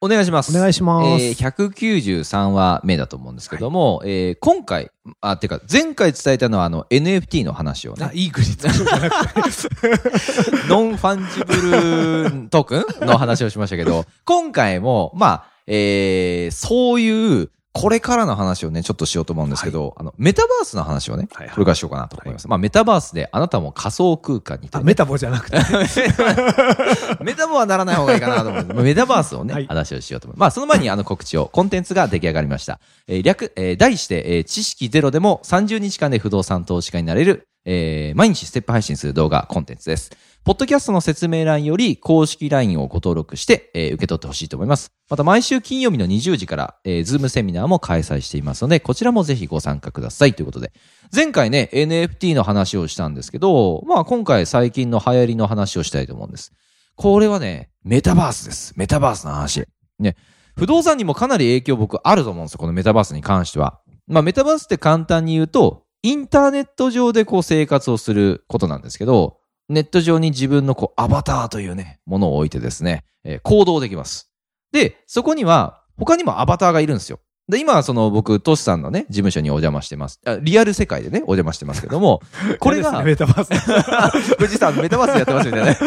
お願いします。お願いしますえー、193話目だと思うんですけども、えー今回、あ、てか、前回伝えたのは、あの、NFT の話をねあ、、いい国作るんじゃなくて。 non-fungible token の話をしましたけど、今回も、まあ、えー、そういう、これからの話をね、ちょっとしようと思うんですけど、あの、メタバースの話をね、はいはいこれからしようかなと思います。まあ、メタバースであなたも仮想空間にねあメタボじゃなくて。メタボはならない方がいいかなと思う。メタバースをね、はい話をしようと思う。まあ、その前にあの告知を、コンテンツが出来上がりました。えー略、えー題して、えー知識ゼロでも30日間で不動産投資家になれる、えー毎日ステップ配信する動画、コンテンツです。ポッドキャストの説明欄より公式 LINE をご登録して、えー受け取ってほしいと思います。また毎週金曜日の20時から、えー、ズームセミナーも開催していますので、こちらもぜひご参加くださいということで。前回ね、NFT の話をしたんですけど、まあ今回最近の流行りの話をしたいと思うんです。これはね、メタバースです。メタバースの話。ね。不動産にもかなり影響僕あると思うんですよ。このメタバースに関しては。まあメタバースって簡単に言うと、インターネット上でこう生活をすることなんですけど、ネット上に自分のこうアバターというね、ものを置いてですね、えー行動できます。で、そこには他にもアバターがいるんですよ。で、今はその僕、トシさんのね、事務所にお邪魔してます。あリアル世界でね、お邪魔してますけども、これが、メタバース。富士山メタバースでやってますみたいなね。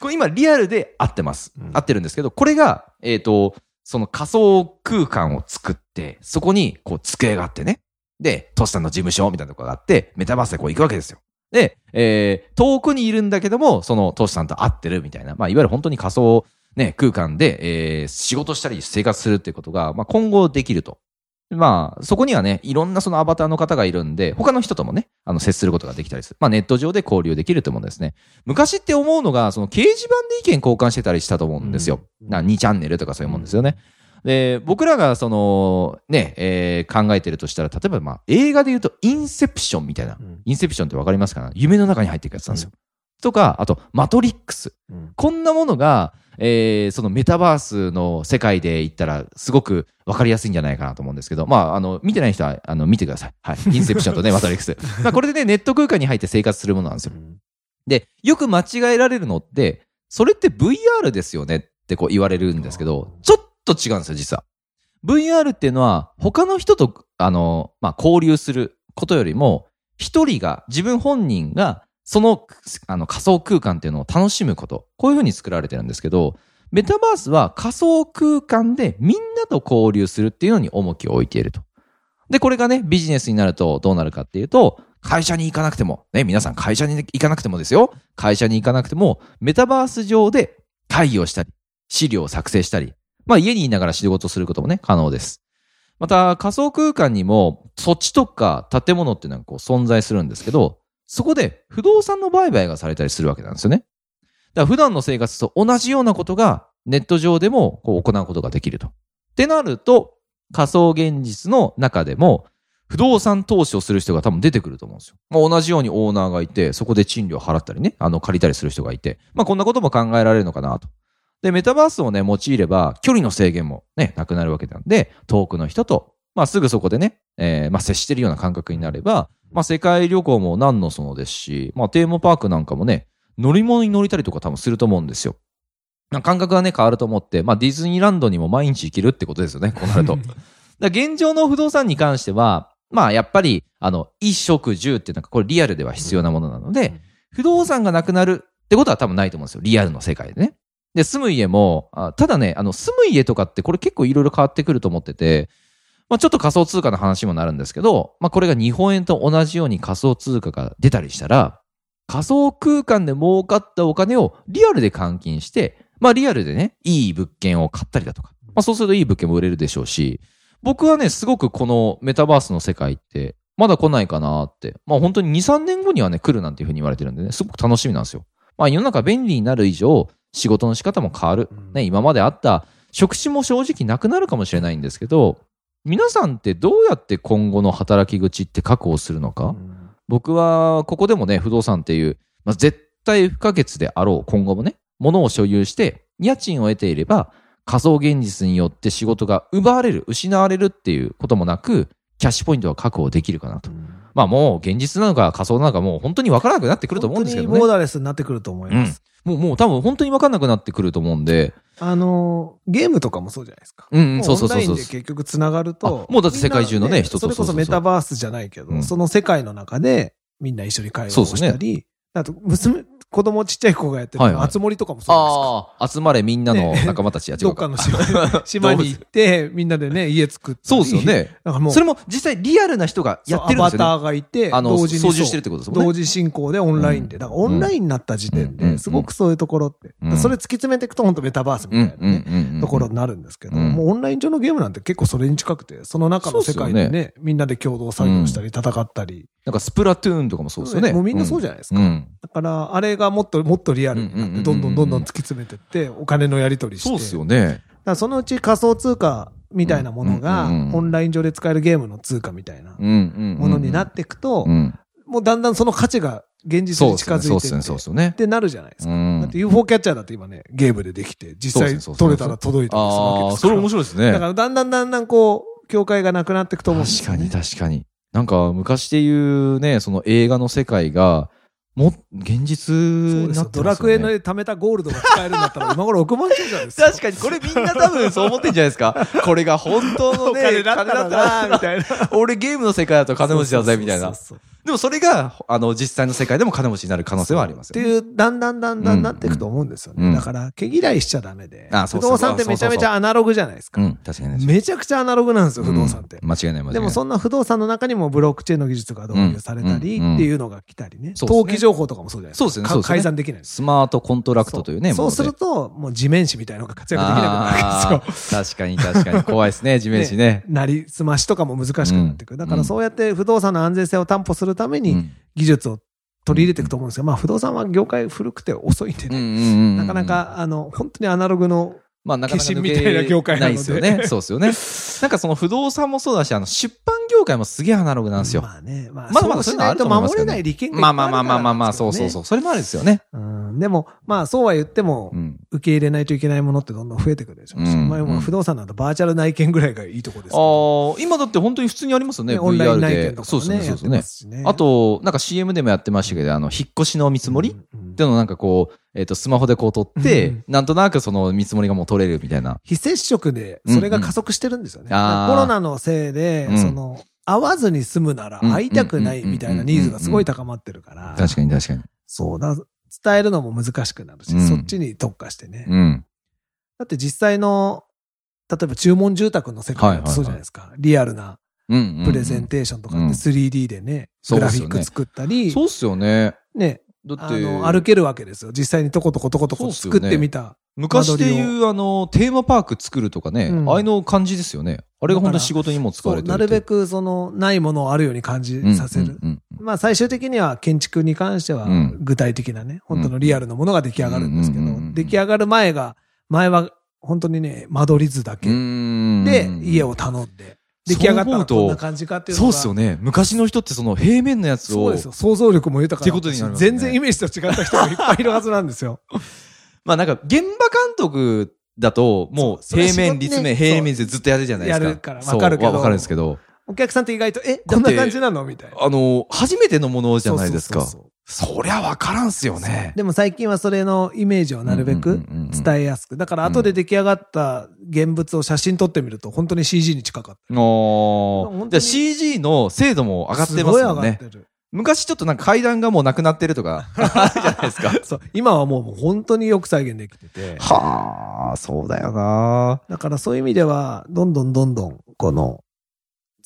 これ今リアルで合ってます。うん合ってるんですけど、これが、えっ、と、その仮想空間を作って、そこにこう机があってね。で、トシさんの事務所みたいなところがあって、メタバースでこう行くわけですよ。で、えー、遠くにいるんだけども、そのトシさんと会ってるみたいな、まあ、いわゆる本当に仮想、ね、空間で、えー、仕事したり生活するっていうことが、まあ、今後できると。まあ、そこにはね、いろんなそのアバターの方がいるんで、他の人ともね、あの、接することができたりする。まあ、ネット上で交流できると思うんですね。昔って思うのが、その掲示板で意見交換してたりしたと思うんですよ。うんな2チャンネルとかそういうもんですよね。で、僕らがその、ね、えー考えてるとしたら、例えばまあ、映画で言うと、インセプションみたいな。うんインセプションってわかりますかな？夢の中に入っていくやつなんですよ。とか、あと、マトリックス。うんこんなものが、えーそのメタバースの世界で言ったら、すごくわかりやすいんじゃないかなと思うんですけど、まあ、あの、見てない人は、あの、見てください。はい。インセプションとね、マトリックス。まあ、これでね、ネット空間に入って生活するものなんですよ。で、よく間違えられるのって、それって VR ですよねってこう言われるんですけど、ちょっと違うんですよ、実は。VR っていうのは、他の人と、あの、まあ、交流することよりも、一人が、自分本人が、その、あの、仮想空間っていうのを楽しむこと。こういうふうに作られてるんですけど、メタバースは仮想空間でみんなと交流するっていうのに重きを置いていると。で、これがね、ビジネスになるとどうなるかっていうと、会社に行かなくても、ね、皆さん会社に行かなくてもですよ。会社に行かなくても、メタバース上で会議をしたり、資料を作成したり、まあ家にいながら仕事することもね、可能です。また仮想空間にも土地とか建物っていうのがこう存在するんですけど、そこで不動産の売買がされたりするわけなんですよね。だから普段の生活と同じようなことがネット上でもこう行うことができると。ってなると、仮想現実の中でも不動産投資をする人が多分出てくると思うんですよ。まあ、同じようにオーナーがいて、そこで賃料払ったりね、あの借りたりする人がいて、まあこんなことも考えられるのかなと。で、メタバースをね、用いれば、距離の制限もね、なくなるわけなんで、遠くの人と、まあすぐそこでね、えーまあ接してるような感覚になれば、まあ世界旅行も何のそのですし、まあテーマパークなんかもね、乗り物に乗りたりとか多分すると思うんですよ。まあ感覚がね、変わると思って、まあディズニーランドにも毎日行けるってことですよね、こうなると。だから現状の不動産に関しては、まあやっぱり、あの、衣食住っていうのがこれリアルでは必要なものなので、不動産がなくなるってことは多分ないと思うんですよ。リアルの世界でね。で、住む家も、ただね、あの、住む家とかってこれ結構いろいろ変わってくると思ってて、まあちょっと仮想通貨の話もなるんですけど、まあこれが日本円と同じように仮想通貨が出たりしたら、仮想空間で儲かったお金をリアルで換金して、まあリアルでね、いい物件を買ったりだとか、まあそうするといい物件も売れるでしょうし、僕はね、すごくこのメタバースの世界って、まだ来ないかなって。まあ本当に2、3年後にはね、来るなんていうふうに言われてるんでね、すごく楽しみなんですよ。まあ世の中便利になる以上、仕事の仕方も変わる。ね、今まであった職種も正直なくなるかもしれないんですけど、皆さんってどうやって今後の働き口って確保するのか、うん僕はここでもね、不動産っていう、まあ、絶対不可欠であろう今後もね、物を所有して家賃を得ていれば仮想現実によって仕事が奪われる、失われるっていうこともなく、キャッシュポイントは確保できるかなと。まあもう現実なのか仮想なのかもう本当に分からなくなってくると思うんですけどね。本当にボーダーレスになってくると思います。もうもう多分本当に分かんなくなってくると思うんで。あの、ゲームとかもそうじゃないですか。うんうそうそうそうそう。結局つながるとあ。もうだって世界中のね人とそれこそメタバースじゃないけど、うんその世界の中でみんな一緒に会話をそうですねしたり、あと、娘、子供ちっちゃい子がやってる、はいはい集まりとかもそうですか。集まれみんなの仲間たちや、違どうっかの島 島に行って、みんなでね、家作って。そうですよ。ね。なんかもう、それも実際リアルな人がやってるんですよね。アバターがいて、あの、同時に操縦してるってことですもんね。同時進行でオンラインで。うんだからオンラインになった時点うんで、すごくそういうところって。うんそれ突き詰めていくと本当メタバースみたいなね、うんところになるんですけど、うんもうオンライン上のゲームなんて結構それに近くて、その中の世界でそうっね、みんなで共同作業したり戦ったり。なんかスプラトゥーンとかもそうですよね。もうみんなそうじゃないですか。うん。だから、あれがもっともっとリアルになって、どんどんどんどん突き詰めてって、お金のやり取りして。そうですよね。そのうち仮想通貨みたいなものが、オンライン上で使えるゲームの通貨みたいな。ものになっていくとう、ん。もうだんだんその価値が現実にですね。そうですね。近づいてってそうですよねっ。てなるじゃないですか。うんだって UFO キャッチャーだって今ね、ゲームでできて、実際取れたら届いたりするわけですから。それ面白いですね。だからだんだんだんだんこう、境界がなくなっていくと思うんですよ、確かにね。確かに。なんか昔で言うね、その映画の世界が、も、現実そうに。なってますよドラクエのね。貯めたゴールドが使えるんだったら、今頃億万長者ですよ。確かに、これみんな多分そう思ってんじゃないですか。これが本当のおね、金だったらな、みたいな。俺ゲームの世界だと金持ちだぜ、みたいなそう。そうそうでもそれが、あの、実際の世界でも金持ちになる可能性はありますよね。っていう、だんだんだんだんなっていくと思うんですよね。うんだから、毛嫌いしちゃダメで。あそう不動産ってめちゃめちゃアナログじゃないですか。うん、確かにね。めちゃくちゃアナログなんですよ、不動産って。うん間違いない、間違いない。でもそんな不動産の中にもブロックチェーンの技術が導入されたりうんっていうのが来たりね。そうですね登記情報とかもそうじゃないですか。そうですねすね改ざんできないです。スマートコントラクトというね、そうそうすると、もう地面師みたいなのが活躍できなくなるわけですよ。確かに確かに。怖いですね、地面師 ね。なりすましとかも難しくなってくる。うんだからそうやって不動産の安全性を担保するためにうん技術を取り入れていくと思うんですけど、まあ不動産は業界古くて遅いんでね。なかな、か、あの、本当にアナログの、まあ、なかなか化身みたいな業界なのでないですよね。そうですよね。なんかその不動産もそうだし、あの、出版業界もすげえアナログなんですよ。まあね、まあ、まだまだそうしないと守れない利権があまあまあまあまあまあ、そうそうそう。それもあるですよね。うん、でも、まあそうは言ってもう、ん。受け入れないといけないものってどんどん増えてくるでしょうまあまあ不動産なんてバーチャル内見ぐらいがいいとこですけあどあ、今だって本当に普通にありますよね、ねオンライン内見で。とかもそうですね、ね、そうですね。あと、なんか CM でもやってましたけど、あの、引っ越しの見積もりうんうんっていうのをなんかこう、えっと、スマホでこう撮って、うんなんとなくその見積もりがもう取れるみたいな。非接触で、それが加速してるんですよね。コロナのせいで、うんその、会わずに済むならうん会いたくないみたいなニーズがすごい高まってるから、確かに確かに。そうだ、伝えるのも難しくなるし、うんそっちに特化してね。うん。だって実際の、例えば注文住宅の世界だとそうじゃないですか。リアルなうんうんうん。プレゼンテーションとかって 3D でね、グラフィック作ったり、そうっすよね。ね、だって、あの、歩けるわけですよ。実際にとことことことこ作ってみた。昔でいう、あの、テーマパーク作るとかね、うん。ああいうの感じですよね。あれが本当に仕事にも使われてるなるべくくその、ないものをあるように感じさせる。うんうんまあ最終的には建築に関してはうん。具体的なね、本当のリアルなものが出来上がるんですけどうんうんうんうん、出来上がる前が、前は本当にね、間取り図だけ。うん。で家を頼んで、出来上がったらこんな感じかっていうのが。そうっすよね。昔の人ってその平面のやつをそうですよ。想像力も豊かなってことになりますね全然イメージと違った人がいっぱいいるはずなんですよ。まあなんか、現場監督だと、もう平面、立面、平面でずっとやるじゃないですか。やるからわかるけどかるんですけど、お客さんって意外と、え、こんな感じなの？みたいな。あの、初めてのものじゃないですか。そうそうそうそりゃわからんすよね。でも最近はそれのイメージをなるべく伝えやすく。だから後で出来上がった現物を写真撮ってみると本当に CG に近かった。おじゃあ CG の精度も上がってますごいもんね。上がってる。昔ちょっとなんか階段がもうなくなってるとか、あるじゃないですか。そう。今はもうもう本当によく再現できてて。はあ、そうだよなだからそういう意味では、どんどんどんどん、この、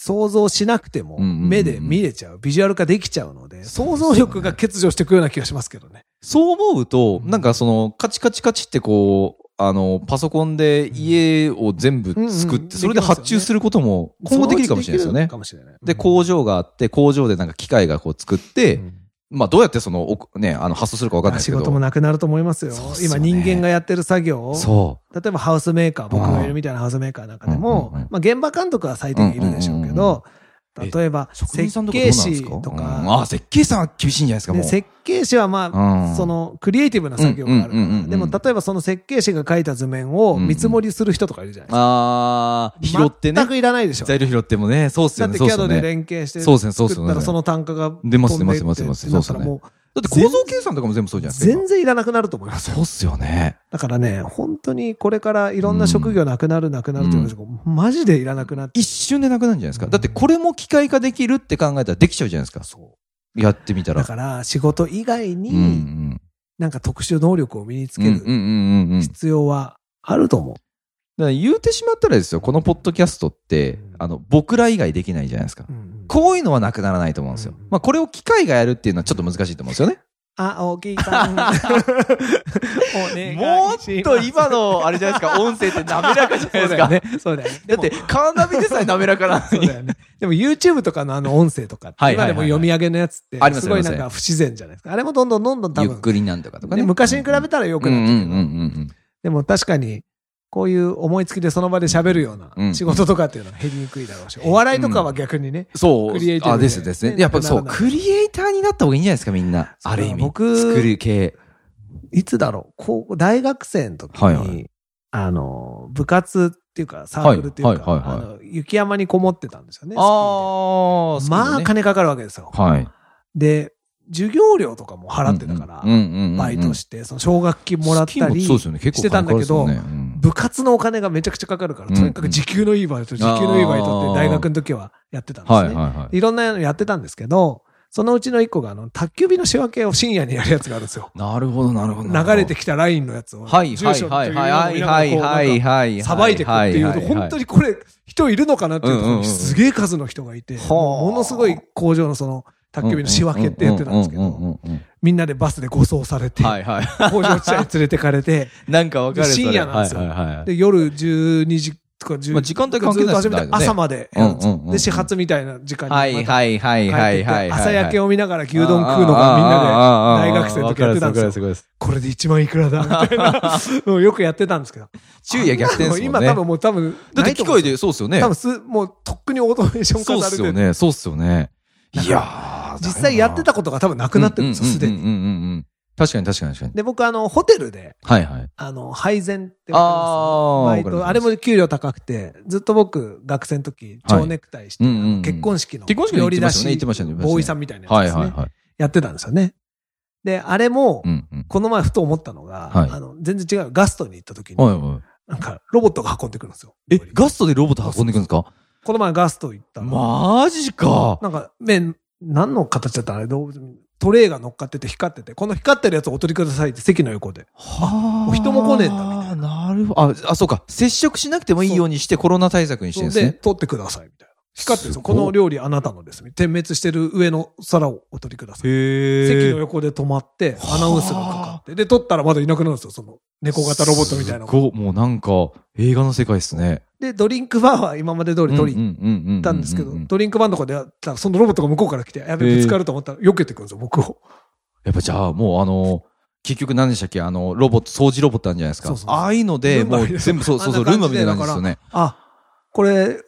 想像しなくても目で見れちゃう、ビジュアル化できちゃうので、想像力が欠如していくような気がしますけどね。そう思うと、うんなんかその、カチカチカチってこう、あの、パソコンで家を全部作うんって、うんそれで発注することも今後できるかもしれないですよねできるか。もしれない。で、工場があって、工場でなんか機械がこう作って、うんまあどうやってその、おね、あの、発想するかわかんないですけど。仕事もなくなると思いますよ。すよね今人間がやってる作業を、そ例えばハウスメーカー、僕がいるみたいなハウスメーカーなんかでも、うんうんうんまあ現場監督は最低限いるでしょうけど、え例えば職人さんとかどう設計士とうんか、あ、設計士さんは厳しいんじゃないですか、もう。で設計士はまあ、うんそのクリエイティブな作業があるでも例えばその設計士が描いた図面を見積もりする人とかいるじゃないですか。あー、拾ってね全。くいらないでしょ。材料拾ってもね、そうっすよね。だって CAD で。連携してそうっすねそうっすよね作ったらその単価が出ます出ます出ますってなったらそうっすねもだって構造計算とかも全部そうじゃないですか。全然いらなくなると思いますよそうっすよね。だからね、本当にこれからいろんな職業なくなるなくなるって言うんですけど、マジでいらなくなって。一瞬でなくなるんじゃないですか。だってこれも機械化できるって考えたらできちゃうじゃないですか。やってみたら。だから仕事以外に、ん。なんか特殊能力を身につける。必要はあると思う。だから言うてしまったらですよ、このポッドキャストってうん、あの、僕ら以外できないじゃないですか。うんこういうのはなくならないと思うんですようん。まあ、これを機械がやるっていうのはちょっと難しいと思うんですよね。あ、大きい さん。もっと今の、あれじゃないですか、音声って滑らかじゃないですか。ね。そうだよね。だって、カーナビでさえ滑らかなのにそうだ。よね。でも YouTube とかのあの音声とか今でも読み上げのやつってすすごいなんか不自然じゃないですか。あれもどんどんどんどん多分、ゆっくりなんとかとかね。ね昔に比べたら良くなってるけど、うんうんうんうんでも確かに、こういう思いつきでその場で喋るよううんな仕事とかっていうのは減りにくいだろうし、お笑いとかは逆にね、そう。クリエイティブであ、ですですね。ねやっぱそう、クリエイターになった方がいいんじゃないですか、みんな。ある意味。僕作る系。いつだろう、高校、大学生の時に、あの、部活っていうか、サークルっていうか、雪山にこもってたんですよね。ああ、まあ、金かかるわけですよ。はい。で、授業料とかも払ってたから、バイトして、その奨学金もらったり、そうですよね。結構してたんだけど部活のお金がめちゃくちゃかかるから、うんとにかく時給のいいバイト、時給のいいバイトって大学の時はやってたんですね。はいはいはい。いろんなのやってたんですけど、そのうちの一個が、あの、宅急便の仕分けを深夜にやるやつがあるんですよ。なるほど、なるほど。流れてきたラインのやつを。はいはいはいはいはいはいはいはい。さばいてくっていうと、本当に。にこれ、人いるのかなっていうとすげえ数の人がいて、はあものすごい工場のその、宅急便の仕分けってやってたんですけど、みんなでバスで護送されて、はいはい。工場地帯に連れてかれて、なんかわかるで深夜なんですよはいはいはい。で、夜12時とか10まあ時間帯関係ないですね朝までうんうんうんうんで、始発みたいな時間にはいはいはいはいはい。朝焼けをを見ながら牛丼食うのがみんなで大学生の時やってたんですよ。よ。これで1万いくらだ？みたいなのをよくやってたんですけど。昼夜逆転ね。今多分もう多分、だって機械で、そうっすよね。多分す、もうとっくにオートメーションそうっ化されて、すよね。そうっすよね。いやー実際やってたことが多分なくなってるんですよ、すでに。うんうんうんうんうん。確かに確かに確かに。で、僕あの、ホテルで、はいはい。あの、配膳ってわかります？バイト、わかりますあれも給料高くて、ずっと僕、学生の時、蝶ネクタイして、結婚式の結婚式の料理出し、言ってましたねボーイさんみたいなやつですね。はいはいはい。やってたんですよね。で、あれも、うんうん。この前ふと思ったのが、はいあの、全然違う。ガストに行った時に、はいはい。なんか、ロボットが運んでくるんですよ。え、ガストでロボット運んでくるんですか？この前ガスト行ったら、マジか。なんか、麺、何の形だったの？あれ動物、トレイが乗っかってて光ってて、この光ってるやつをお取りくださいって席の横で。はお人も来ねえんだみたいなるほど。あ、あ、そうか。接触しなくてもいいようにしてコロナ対策にしてるんですで、ね。取ってくださいみたいな。光ってるこの料理あなたのです。点滅してる上の皿をお取りください。へ席の横で止まって、アナウンスがかかって、で、取ったらまだいなくなるんですよ。その、猫型ロボットみたいなのがすごいもうなんか、映画の世界ですね。で、ドリンクバーは今まで通り取りに行行ったんですけどや、ドリンクバーのとこでやったら、そのロボットが向こうから来て、やべ、ぶつかると思ったら、避けてくるんですよ、僕を。っぱじゃあもうあの、結局何でしたっけ？あの、ロボット、掃除ロボットあるんじゃないですか。そうそうああいうので、もう全部そうそうそう、ルンバみたいな感じですよね。あ、これ、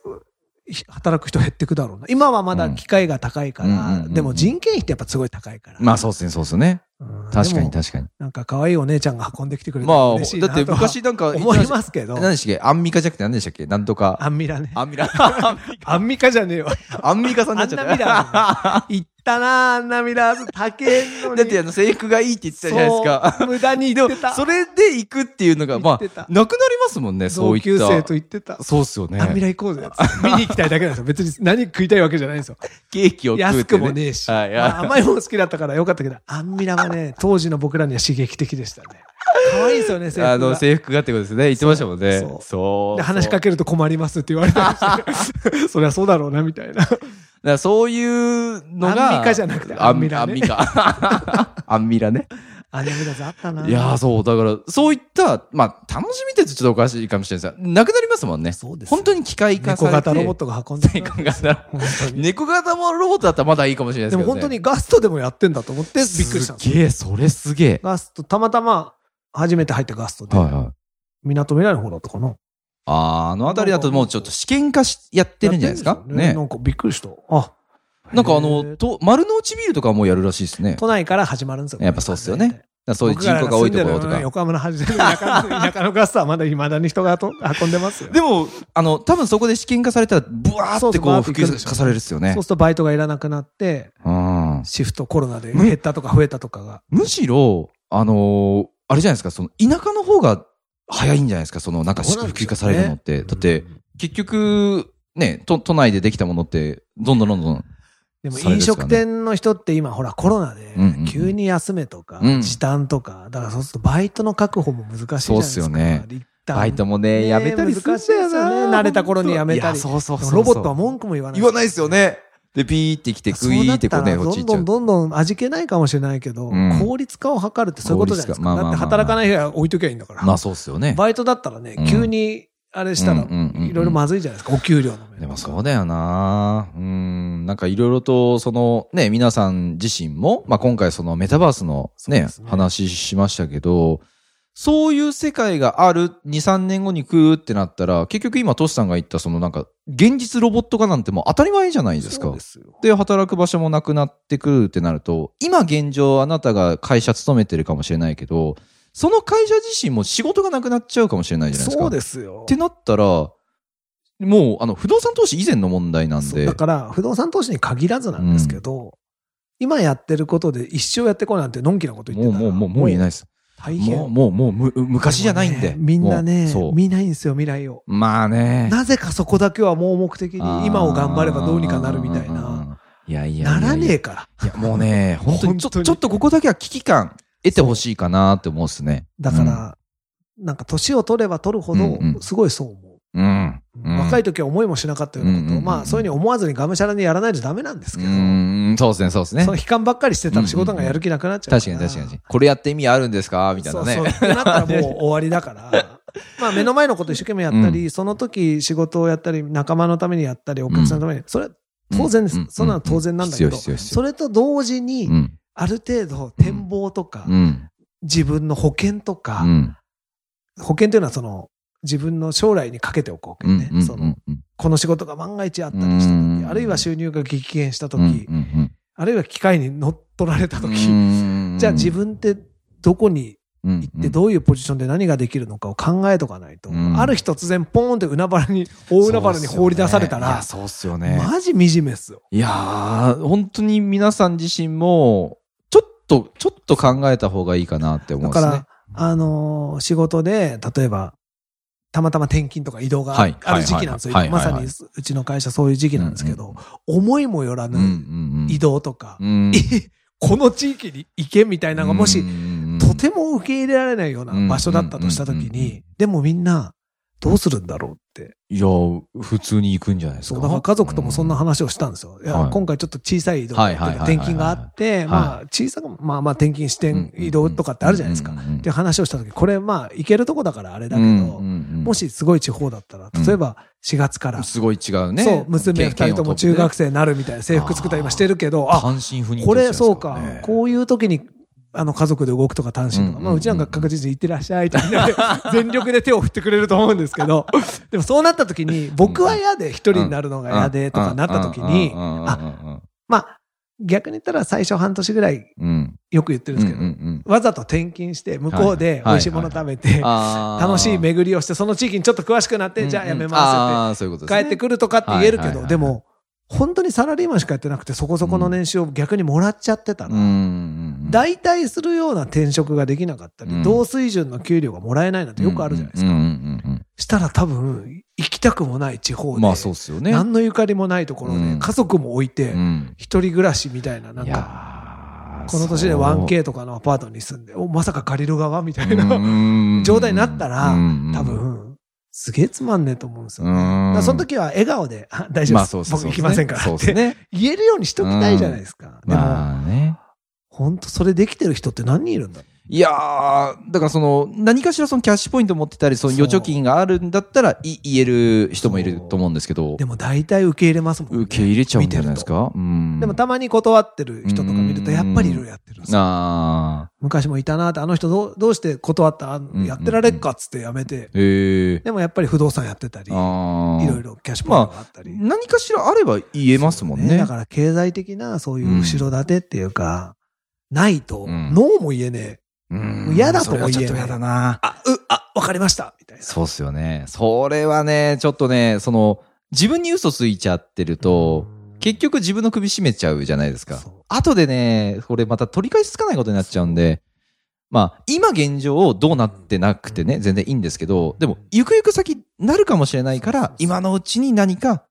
ひ働く人減ってくだろうな。今はまだ機械が高いから、でも人件費ってやっぱすごい高いから。まあそうですね、そうですね。うん確かに確かに。なんか可愛いお姉ちゃんが運んできてくれてまあ、嬉しいだって昔なんか、思いますけど。何でしたっけ？アンミカじゃなくて何でしたっけ？なんとか。アンミラね。アンミラ。アンミカじゃねえわ。アンミカさんになっちゃった。アンナミラー。たな、アンナミラーズ。高えのに。だってあの制服がいいって言ってたじゃないですか。無駄に言ってた。それで行くっていうのが、まあ、なくなりますもんね、そういった。同級生と言ってた。そうっすよね。アンミラ行こうぜ。見に行きたいだけなんですよ。別に何食いたいわけじゃないんですよ。ケーキを食う安って、くもねえし。はい、まあ甘いもの好きだったからよかったけど、アンミラはね、当時の僕らには刺激的でしたね。可愛いですよね、制服があの、制服がってことですね。言ってましたもんね。そうそう。で、話しかけると困りますって言われたりして。そりゃそうだろうな、みたいな。そういうのが。アンミカじゃなくてアンミラねアンミカ。アンミラね。あ、眠だずあったな。いやー、そう、だから、そういった、まあ、楽しみってちょっとおかしいかもしれないですが、なくなりますもんね。そうです。本当に機械化さ猫れて。型ロボットが運んでくる猫型本当に。猫型もロボットだったらまだいいかもしれないでけど、ね。ですも本当にガストでもやってんだと思ってびっくりしたすよ。すげえ、それすげえ。ガスト、たまたま初めて入ったガストで、はいはい。港未来の方だったかな。あーあのあたりだともうちょっと試験化し、やってるんじゃないですか？やってるんよね。なんかびっくりした。あ、なんかあへの、ーと、丸の内ビルとかもやるらしいですね。都内から始まるんですよ。やっぱそうっすよねらそういう人口が多いところとか。横浜の端で田舎のガストはまだ未だに人がと運んでますよ。でも、あの、多分そこで試験化されたら、ブワーってこう普及化されるっすよねそう。するとバイトがいらなくなって、うんシフトコロナで減ったとか増えたとかが。むしろ、あのーあれじゃないですか、その、田舎の方が早いんじゃないですか、その、なんか、普及化されるのって。だって、結局、ね、都都内でできたものって、どんどんどんどん、でも飲食店の人って今ほらコロナで急に休めとかうん時短とか、だからそうするとバイトの確保も難しいじゃないですか。そうっすよねバイトもね、ねやめたりするんだよ難しいですよな。ね慣れた頃にやめたりそうそうそう。ロボットは文句も言わない。言わないですよね。で、ピーってきて、グイーなってこうね、落ちどんっちゃう。どんどんどん味気ないかもしれないけど、うん効率化を図るってそういうことじゃないですか。まあまあまあだって働かない日は置いときゃいいんだから。まあそうっすよね。バイトだったらねうん、急にあれしたら、いろいろまずいじゃないですか、お給料の面でもそうだよなうん。なんかいろいろと、そのね、皆さん自身も、まあ今回そのメタバースのね、ね話しましたけど、そういう世界がある2、3年後に来るってなったら、結局今トシさんが言ったそのなんか、現実ロボット化なんてもう当たり前じゃないですかそう。ですよ。で、働く場所もなくなってくるってなると、今現状あなたが会社勤めてるかもしれないけど、その会社自身も仕事がなくなっちゃうかもしれないじゃないですか。そうですよっ。てなったら、もう、あの、不動産投資以前の問題なんで。だから、不動産投資に限らずなんですけど、今やってることで一生やってこいなんてのんきなこと言ってたらもう、もう、もう、もう言えないです。大変。もう、もう、もう、む昔じゃないんで。もねみんなねそう。見ないんですよ、未来を。まあね。なぜかそこだけは盲目的に今を頑張ればどうにかなるみたいな。な。いやいやならねえから。いや、もうね、本当にちょ、ちょっとここだけは危機感得てほしいかなって思うっすね。だから、なんか年を取れば取るほどうんう、んすごいそう思う。うん、うん。うん若い時は思いもしなかったようなことを、うんうんうんまあそういうふうに思わずにがむしゃらにやらないとダメなんですけうど、ん、そうですね、そうですねその。悲観ばっかりしてたら仕事がやる気なくなっちゃう確かに確かに。これやって意味あるんですか？みたいなね。そうそう。なったらもう終わりだから。まあ目の前のこと一生懸命やったり、その時仕事をやったり、仲間のためにやったり、お客さんのために、それは当然です。うんそんなの当然なんだけど、それと同時に、うん。ある程度展望とか、うん。自分の保険とか、うん。保険というのはその、自分の将来にかけておく保険ね。うん。その、この仕事が万が一あったりしたうん時、あるいは収入が激減した時、あるいは機械に乗っ取られたうん時、うんじゃあ自分ってどこに行行ってどういうポジションで何ができるのかを考えとかないと、うんある日突然ポーンって海原に、大海原に放り出されたらそうっすよね。マジ惨めっすよ。いやー、本当に皆さん自身も、ちょっと、ちょっと考えた方がいいかなって思うんですね。だから、あのー仕事で、例えば、たまたま転勤とか移動がはいある時期なんですよ。まさにうちの会社そういう時期なんですけど、思いもよらうん。うんうんぬ移動とか、うんえ この地域に行けみたいなのがもしうん、うんうん。とても受け入れられないような場所だったとしたときうんうんうんに、でもみんな、どうするんだろうって。いや、普通に行くんじゃないですか？そう、だから家族ともそんな話をしたんですよ。いや、はい今回ちょっと小さい移動転勤があって、まあ、小さく、まあまあ転勤してうん移動とかってあるじゃないですか。うんうんうんっていう話をしたとき、これまあ、行けるとこだからあれだけうんど、うんうんもしすごい地方だったら、例えば4月から、すごい違うね。そう、娘二人とも中学生。生になるみたいな制服作ったり今してるけど、あ、これそうか、う。こういう時に、あの家族で動くとか単身とか、まあうちなんか確実に行ってらっしゃいってみん。な で全力で手を振ってくれると思うんですけど、でもそうなった時に、僕は嫌で一人になるのが嫌でとかなった時に、あ、まあ逆に言ったら最初半年ぐらいうん。よく言ってるんですけど、うん。わざと転勤して向こうで美味しいもの食べて、楽楽しい巡りをして、その地域にちょっと詳しくなって、じゃあやめますああ、そういうことって。帰ってくるとかって言えるけど、でも、本当にサラリーマンしかやってなくて、そこそこの年収を逆にもらっちゃってたら、うん。代替するような転職ができなかったり、うん同水準の給料がもらえないなんてよくあるじゃないですか。したら多分、行きたくもない地方で、うんまあそうっすよね。何のゆかりもないところで、うん家族も置いてう、ん。一人暮らしみたいな、なんいか、この年でそう 1K とかのアパートに住んで、おまさか借りる側みたいな、うん 状態になったらうん多分、すげえつまんねえと思うんですよね。その時は笑顔で、あ大丈夫です。まあそう僕行きませんからってそうですね。言えるようにしときたいじゃないですか。でも、まあね。本当それできてる人って何人いるんだろいやー、だからその、何かしらそのキャッシュポイント持ってたり、その預貯金があるんだったら、い言える人もいると思うんですけど。で、も大体受け入れますもんね。受け入れちゃうんじゃないですか？うん。とでもたまに断ってる人とか見ると、やっぱりいろいろやってる。んですよあ昔もいたなって、あの人どうどうして断ったあんやってられっかっつってやめて。でもやっぱり不動産やってたり、いろいろキャッシュポイントがあったり。何かしらあれば言えますもんね。だから経済的なそういう後ろ盾っていうか、ないと、うん。ノーも言えねえ。うん嫌だとも言えないちょっと嫌だな。あ、う、あ、わかりましたみたいな。そうっすよね。それはね、ちょっとね、その、自分に嘘ついちゃってると、結局自分の首絞めちゃうじゃないですか。後でね、これまた取り返しつかないことになっちゃうんで、まあ、今現状どうなってなくてね、全然いいんですけど、でも、ゆくゆく先なるかもしれないから、今のうちに何か、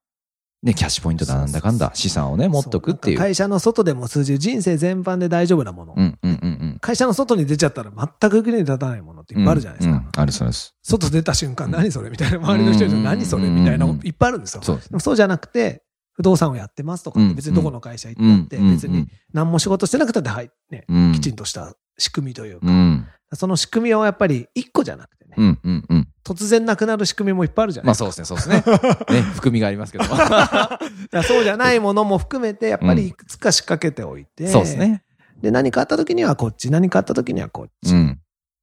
ね、キャッシュポイントだなんだかんだ、資産をね、持っとくっていう。会社の外でも通じる人生全般で大丈夫なもの。うん、うん、うん、うん。会社の外に出ちゃったら全く役に立たないものっていっぱいあるじゃないですか。うん、うんあるそうです。外出た瞬間、うん何それみたいな。周りの人にうん何それ？みたいなのいっぱいあるんですよ。そうそうじゃなくて、不動産をやってますとか別にどこの会社行ったって、うん別に何も仕事してなくたって、はい、ね、うん、きちんとした仕組みというか、うん、その仕組みをやっぱり一個じゃなくてね、うん、うん、うん。突然なくなる仕組みもいっぱいあるじゃないまあですか。そうですね、そうですね。ね、含みがありますけど。そうじゃないものも含めて、やっぱりいくつか仕掛けておいて、そうですね。で、何かあった時にはこっち、何かあった時にはこっち。やっうん。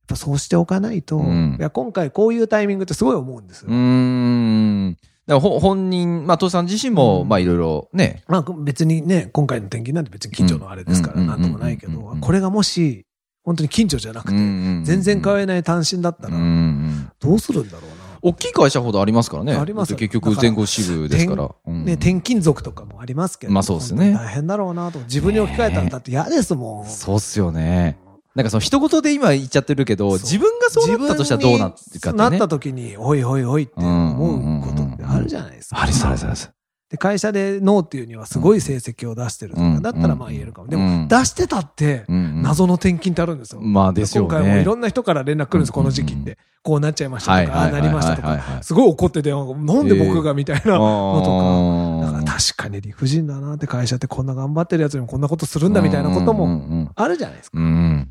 ぱそうしておかないと、うんいや、今回こういうタイミングってすごい思うんですよ。うーん。だからほ本人、まあ、父さん自身も、うんまあ、いろいろね、まあ別にね、今回の転勤なんて別に近所のあれですから、うんなんともないけどこれがもし、本当に近所じゃなくて、全全然通えない単身だったら、ん。どうするんだろう大きい会社ほどありますからね。あります結局全国支部ですから。うんな。ね、転勤族とかもありますけど、まあそうですね大変だろうなと。自分に置き換えたらだって嫌ですもん。そうっすよね。なんかその一言で今言っちゃってるけど、自分がそうなったとしたらどうなってるかってね。なった時に、おいおいおいって思うことってあるじゃないですか。ありそうありそうありそう。で、会社でノーっていうにはすごい成績を出してるとか、うんだったらまあ言えるかも。でうんも、出してたって、謎の転勤ってあるんですよ。まあですよね。今回もいろんな人から連絡来るんです、うんこの時期って。こうなっちゃいましたとか、ああなりましたとか、すごい怒ってて、なんで僕がみたいなのとか。だからあ確かに理不尽だなって会社ってこんな頑張ってるやつにもこんなことするんだみたいなこともも。あるじゃないですか。うん。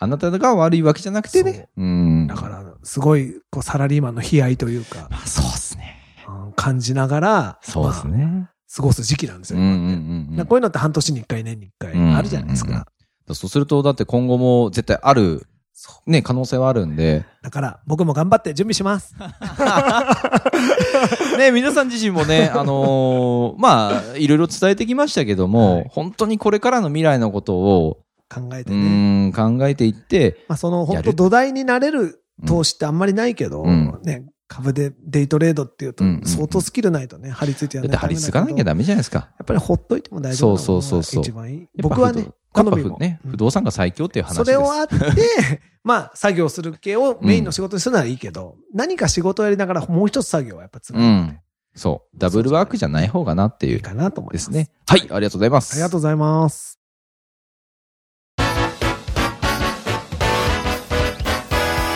あなたが悪いわけじゃなくてね。うん。だから、すごい、こう、サラリーマンの悲哀というか、まあ、そうですね。うん感じながら、そうですまあね。過ごす時期なんですよ、うんうん今ってうんうんだからこういうのって半年に一回、年に一回あるじゃないですうんうんうんか。そうすると、だって今後も絶対ある、ね、可能性はあるんで。だから、僕も頑張って準備します。ね、皆さん自身もね、あのーまあ、いろいろ伝えてきましたけども、はい本当にこれからの未来のことを、う考えてね。ん、考えていって、まあ、その、本当土台になれる投資ってあんまりないけど、うんね、株でデイトレードっていうとうんうんう、ん相当スキルないとね、張り付いてやらないだって張り付かなきゃダメじゃないですか。やっぱりほっといても大丈夫なそうのそうそうそうが一番いい。僕はね、好みも。ね、うん不動産が最強っていう話です。それをあって、まあ、作業する系をメインの仕事にするならいいけど、何か仕事をやりながらもう一つ作業はやっぱ続くので、そう。ダブルワークじゃない方がなっていいういかなと思います。ですね。はい、ありがとうございます。ありがとうございます。